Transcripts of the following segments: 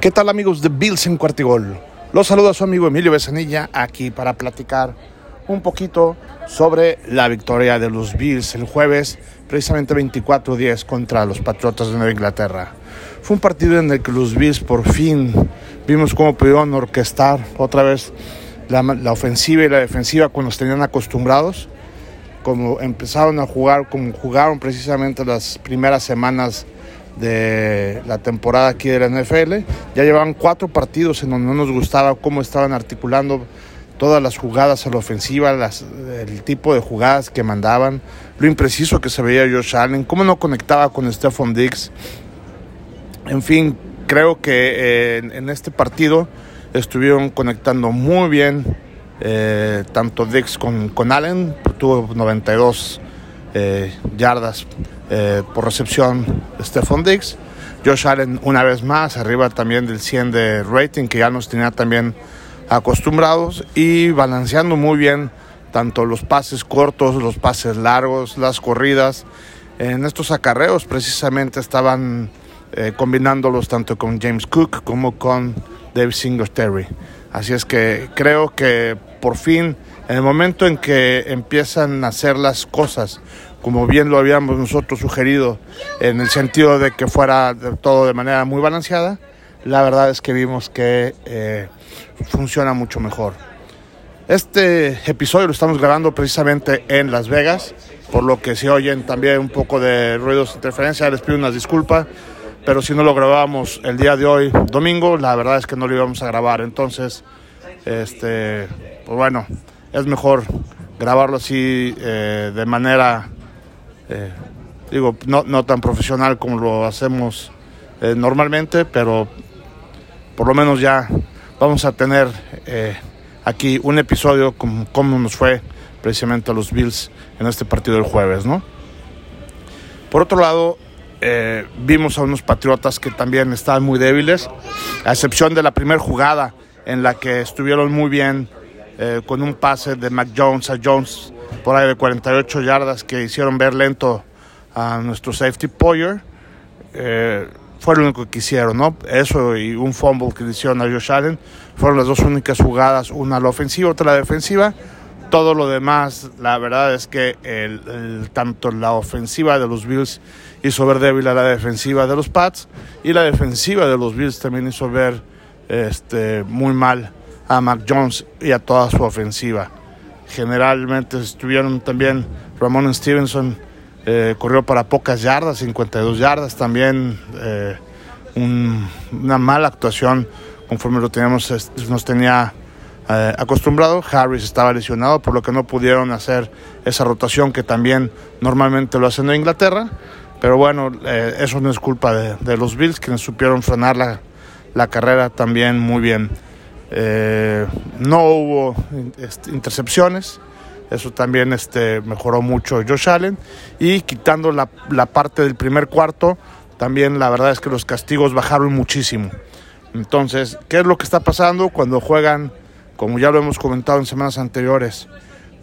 ¿Qué tal amigos de Bills en Cuartigol? Los saluda su amigo Emilio Besanilla aquí para platicar un poquito sobre la victoria de los Bills el jueves, precisamente 24-10 contra los Patriotas de Nueva Inglaterra. Fue un partido en el que los Bills por fin vimos cómo pudieron orquestar otra vez la, ofensiva y la defensiva cuando nos tenían acostumbrados, como empezaron a jugar, como jugaron precisamente las primeras semanas de la temporada aquí de la NFL. Ya llevaban cuatro partidos en donde no nos gustaba cómo estaban articulando todas las jugadas a la ofensiva, las, el tipo de jugadas que mandaban, lo impreciso que se veía Josh Allen, cómo no conectaba con Stephon Diggs. En fin, creo que eh, en, este partido estuvieron conectando muy bien eh, tanto Diggs con, con Allen, tuvo 92 eh, yardas eh, por recepción Stephon Diggs. Josh Allen una vez más, arriba también del 100 de rating que ya nos tenía también acostumbrados y balanceando muy bien tanto los pases cortos, los pases largos, las corridas. En estos acarreos precisamente estaban eh, combinándolos tanto con James Cook como con Dave Singletary. Así es que creo que por fin, en el momento en que empiezan a hacer las cosas como bien lo habíamos nosotros sugerido, en el sentido de que fuera todo de manera muy balanceada, la verdad es que vimos que eh, funciona mucho mejor. Este episodio lo estamos grabando precisamente en Las Vegas, por lo que si oyen también un poco de ruidos de interferencia, les pido unas disculpas, pero si no lo grabamos el día de hoy, domingo, la verdad es que no lo íbamos a grabar, entonces, este, pues bueno, es mejor grabarlo así eh, de manera eh, digo, no, no, tan profesional como lo hacemos eh, normalmente, pero por lo menos ya vamos a tener eh, aquí un episodio como, como, nos fue precisamente a los Bills en este partido del jueves, ¿no? Por otro lado, vimos a unos Patriotas que también estaban muy débiles, a excepción de la primera jugada en la que estuvieron muy bien con un pase de Mac Jones a Jones por ahí de 48 yardas que hicieron ver lento a nuestro safety Poyer. Eh, fue lo único que hicieron, ¿no? Eso y un fumble que le hicieron a Josh Allen fueron las dos únicas jugadas, una a la ofensiva, otra a la defensiva. Todo lo demás, la verdad es que tanto la ofensiva de los Bills hizo ver débil a la defensiva de los Pats y la defensiva de los Bills también hizo ver este, muy mal a Mac Jones y a toda su ofensiva generalmente estuvieron también Ramón Stevenson eh, corrió para pocas yardas 52 yardas también eh, un, una mala actuación conforme lo teníamos nos tenía eh, acostumbrado. Harris estaba lesionado por lo que no pudieron hacer esa rotación que también normalmente lo hacen en Inglaterra. Pero bueno eso no es culpa de, los Bills quienes supieron frenar la carrera también muy bien eh, no hubo intercepciones, eso también este, mejoró mucho Josh Allen. Y quitando la, la, parte del primer cuarto, también la verdad es que los castigos bajaron muchísimo. Entonces, ¿qué es lo que está pasando cuando juegan, como ya lo hemos comentado en semanas anteriores,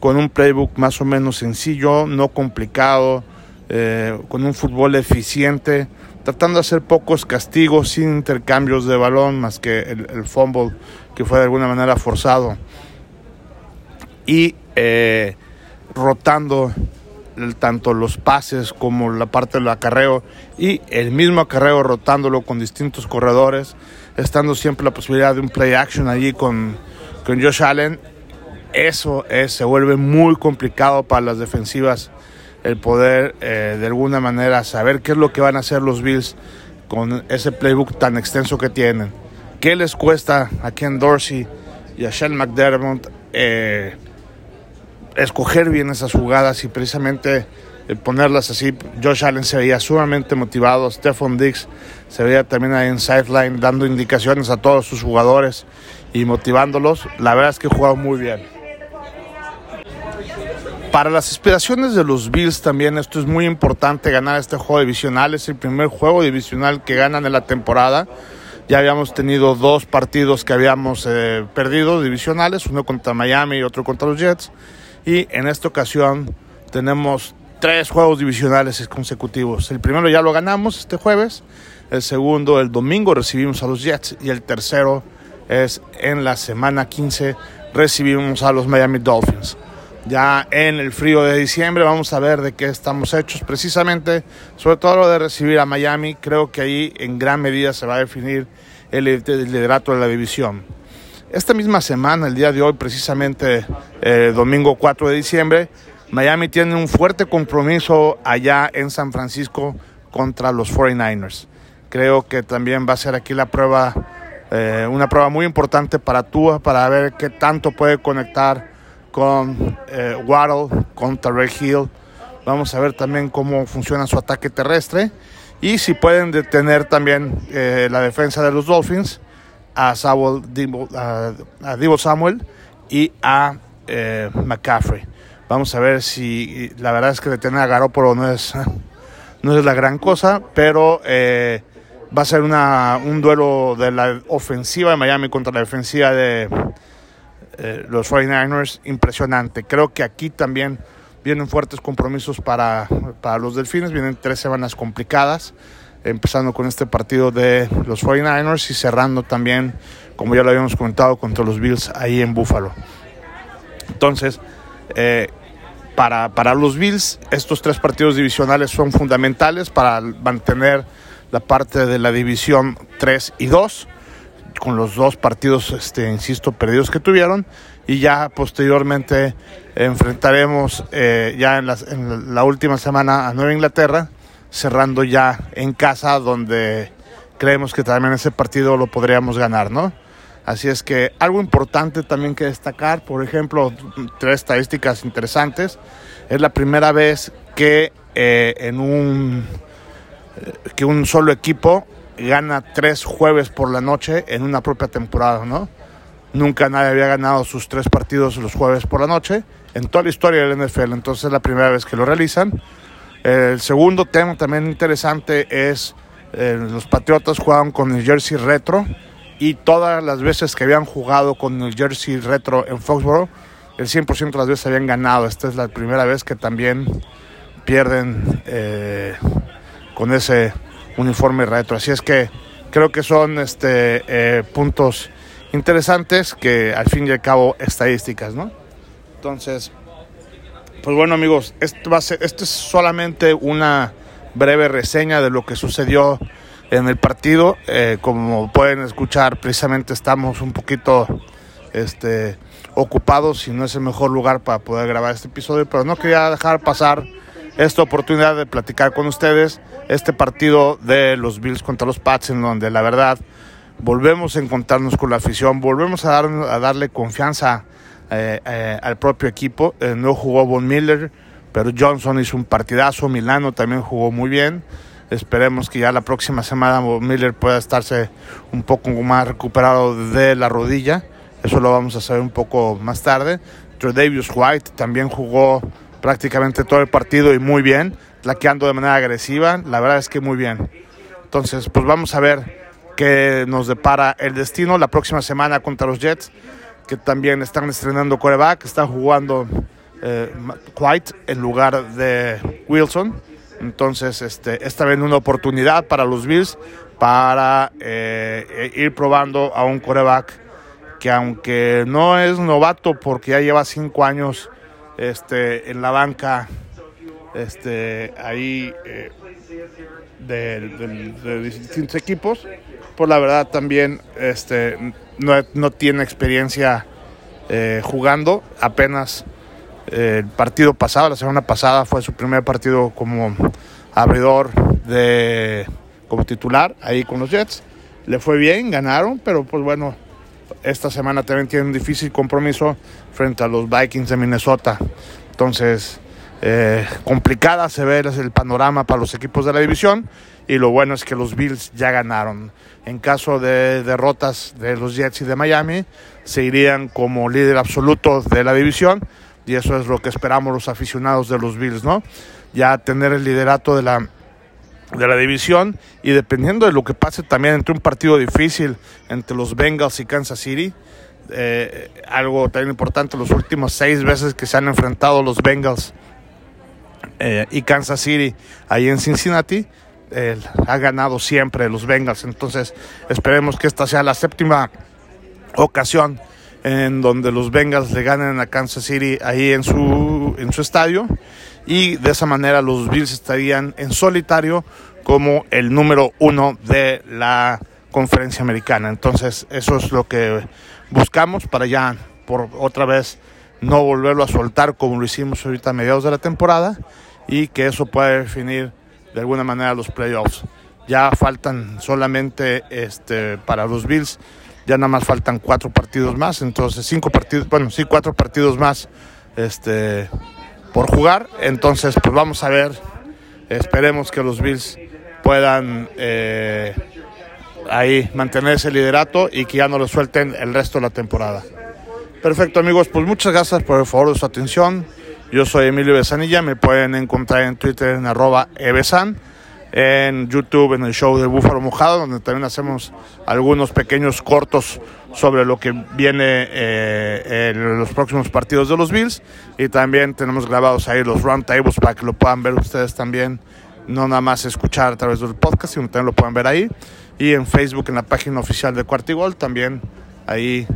con un playbook más o menos sencillo, no complicado, eh, con un fútbol eficiente? Tratando de hacer pocos castigos sin intercambios de balón más que el, fumble que fue de alguna manera forzado. Y eh, rotando el, tanto los pases como la parte del acarreo y el mismo acarreo rotándolo con distintos corredores estando siempre la posibilidad de un play action allí con, con Josh Allen eso es, se vuelve muy complicado para las defensivas el poder eh, de alguna manera saber qué es lo que van a hacer los Bills con ese playbook tan extenso que tienen. ¿Qué les cuesta a Ken Dorsey y a Sean McDermott eh, escoger bien esas jugadas y precisamente eh, ponerlas así? Josh Allen se veía sumamente motivado, Stephon Diggs se veía también ahí en sideline dando indicaciones a todos sus jugadores y motivándolos. La verdad es que jugado muy bien. Para las aspiraciones de los Bills también esto es muy importante ganar este juego divisional. Es el primer juego divisional que ganan en la temporada. Ya habíamos tenido dos partidos que habíamos eh, perdido divisionales, uno contra Miami y otro contra los Jets. Y en esta ocasión tenemos tres juegos divisionales consecutivos. El primero ya lo ganamos este jueves El segundo, el domingo, recibimos a los Jets. Y el tercero es en la semana 15, recibimos a los Miami Dolphins. Ya en el frío de diciembre vamos a ver de qué estamos hechos precisamente, sobre todo lo de recibir a Miami. Creo que ahí en gran medida se va a definir el liderato de la división. Esta misma semana, el día de hoy, precisamente eh, domingo 4 de diciembre, Miami tiene un fuerte compromiso allá en San Francisco contra los 49ers. Creo que también va a ser aquí la prueba, eh, una prueba muy importante para Tua, para ver qué tanto puede conectar con eh, Waddle, con Tarek Hill. Vamos a ver también cómo funciona su ataque terrestre y si pueden detener también eh, la defensa de los Dolphins a, Samuel, a, Divo Samuel y a eh, McCaffrey. Vamos a ver si la verdad es que detener a Garoppolo no es, no es la gran cosa, pero eh, va a ser un duelo de la ofensiva de Miami contra la defensiva de eh, los 49ers impresionante. Creo que aquí también vienen fuertes compromisos para, para los Delfines, vienen tres semanas complicadas, empezando con este partido de los 49ers y cerrando también, como ya lo habíamos comentado, contra los Bills ahí en Buffalo. Entonces, eh, para, para los Bills, estos tres partidos divisionales son fundamentales para mantener la parte de la división 3 y 2 con los dos partidos, este, insisto, perdidos que tuvieron. Y ya posteriormente enfrentaremos eh, ya en, la última semana a Nueva Inglaterra, cerrando ya en casa, donde creemos que también ese partido lo podríamos ganar, ¿no? Así es que algo importante también que destacar, por ejemplo, tres estadísticas interesantes. Es la primera vez que eh, en un eh, que un solo equipo gana tres jueves por la noche en una propia temporada, ¿no? Nunca nadie había ganado sus tres partidos los jueves por la noche en toda la historia del NFL, entonces es la primera vez que lo realizan. El segundo tema también interesante es eh, los Patriotas jugaban con el jersey retro y todas las veces que habían jugado con el jersey retro en Foxborough, el 100% de las veces habían ganado. Esta es la primera vez que también pierden eh, con ese uniforme retro. Así es que creo que son este, eh, puntos interesantes que al fin y al cabo estadísticas, ¿no? Entonces, pues bueno amigos, esto, va a ser, esto es solamente una breve reseña de lo que sucedió en el partido. Eh, como pueden escuchar, precisamente estamos un poquito este, ocupados y no es el mejor lugar para poder grabar este episodio, pero no quería dejar pasar esta oportunidad de platicar con ustedes este partido de los Bills contra los Pats, en donde la verdad volvemos a encontrarnos con la afición, volvemos a, dar, a darle confianza eh, eh, al propio equipo. Eh, no jugó Von Miller, pero Johnson hizo un partidazo, Milano también jugó muy bien. Esperemos que ya la próxima semana Von Miller pueda estarse un poco más recuperado de la rodilla. Eso lo vamos a saber un poco más tarde. Davis White también jugó prácticamente todo el partido y muy bien, laqueando de manera agresiva, la verdad es que muy bien. Entonces, pues vamos a ver qué nos depara el destino la próxima semana contra los Jets, que también están estrenando coreback, está jugando eh, White en lugar de Wilson. Entonces, este, esta vez una oportunidad para los Bills para eh, ir probando a un coreback que aunque no es novato porque ya lleva cinco años este, en la banca, este, ahí eh, de, distintos equipos, pues la verdad también este, no, tiene experiencia eh, jugando, apenas eh, el partido pasado, la semana pasada fue su primer partido como abridor de como titular ahí con los Jets. Le fue bien, ganaron, pero pues bueno, esta semana también tiene un difícil compromiso frente a los Vikings de Minnesota. Entonces, eh, complicada se ve el panorama para los equipos de la división y lo bueno es que los Bills ya ganaron. En caso de derrotas de los Jets y de Miami, se irían como líder absoluto de la división y eso es lo que esperamos los aficionados de los Bills, ¿no? Ya tener el liderato de la de la división y dependiendo de lo que pase también entre un partido difícil entre los Bengals y Kansas City, eh, algo también importante, los últimos seis veces que se han enfrentado los Bengals eh, y Kansas City ahí en Cincinnati, eh, ha ganado siempre los Bengals. Entonces esperemos que esta sea la séptima ocasión en donde los Bengals le ganen a Kansas City ahí en su, en su estadio y de esa manera los Bills estarían en solitario como el número uno de la conferencia americana. Entonces eso es lo que buscamos para ya por otra vez no volverlo a soltar como lo hicimos ahorita a mediados de la temporada y que eso pueda definir de alguna manera los playoffs. Ya faltan solamente este, para los Bills, ya nada más faltan cuatro partidos más, entonces cinco partidos, bueno, sí, cuatro partidos más este, por jugar. Entonces, pues vamos a ver, esperemos que los Bills puedan eh, ahí mantener ese liderato y que ya no lo suelten el resto de la temporada. Perfecto amigos, pues muchas gracias por el favor de su atención. Yo soy Emilio Besanilla, me pueden encontrar en Twitter en arroba ebesan, en YouTube en el show de Búfalo Mojado, donde también hacemos algunos pequeños cortos sobre lo que viene eh, en los próximos partidos de los Bills. Y también tenemos grabados ahí los roundtables para que lo puedan ver ustedes también, no nada más escuchar a través del podcast, sino también lo puedan ver ahí. Y en Facebook en la página oficial de Cuartigol también ahí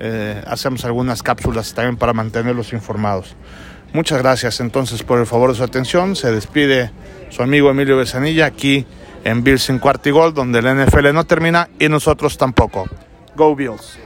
eh, hacemos algunas cápsulas también para mantenerlos informados. Muchas gracias entonces por el favor de su atención. Se despide su amigo Emilio Besanilla aquí en Bills en Cuartigol, donde el NFL no termina y nosotros tampoco. Go Bills.